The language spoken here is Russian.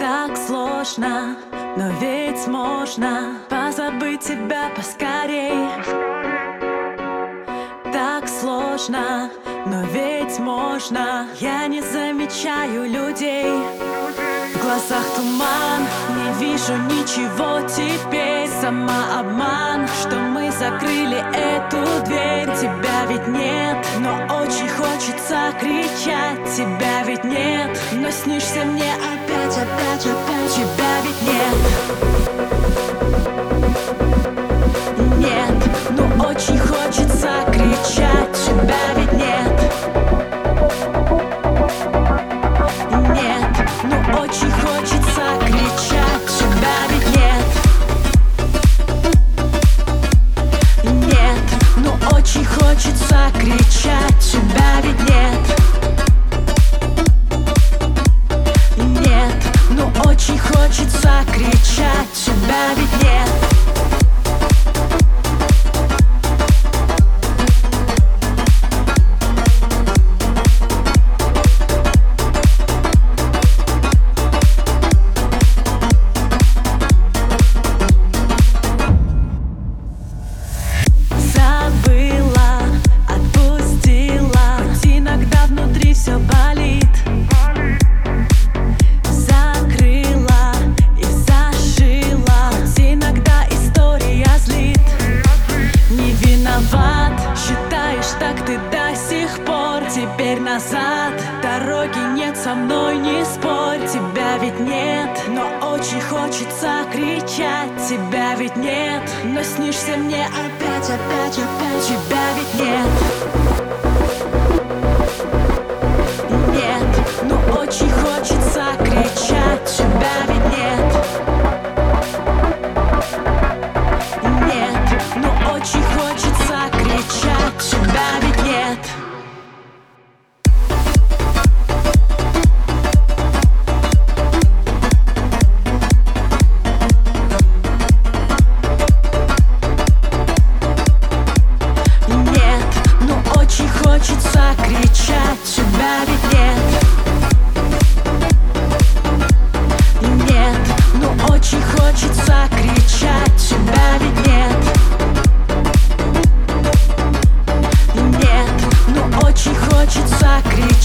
Так сложно, но ведь можно Позабыть тебя поскорей. Так сложно, но ведь можно. Я не замечаю людей. В глазах туман, не вижу ничего теперь. Самообман, что мы закрыли эту дверь. Тебя ведь нет, но очень хочется кричать. Тебя ведь нет, но снишься мне опять, Тебя ведь нет нет, но очень хочется кричать Тебя ведь нет Нет, но очень хочется кричать Тебя ведь нет Нет, но очень хочется кричать Тебя ведь нет кричать Тебя ведь нет виноват, считаешь так ты до сих пор. Теперь назад, дороги нет со мной, не спорь. Тебя ведь нет, но очень хочется кричать. Тебя ведь нет, но снишься мне опять, опять, опять. Тебя ведь нет хочется кричать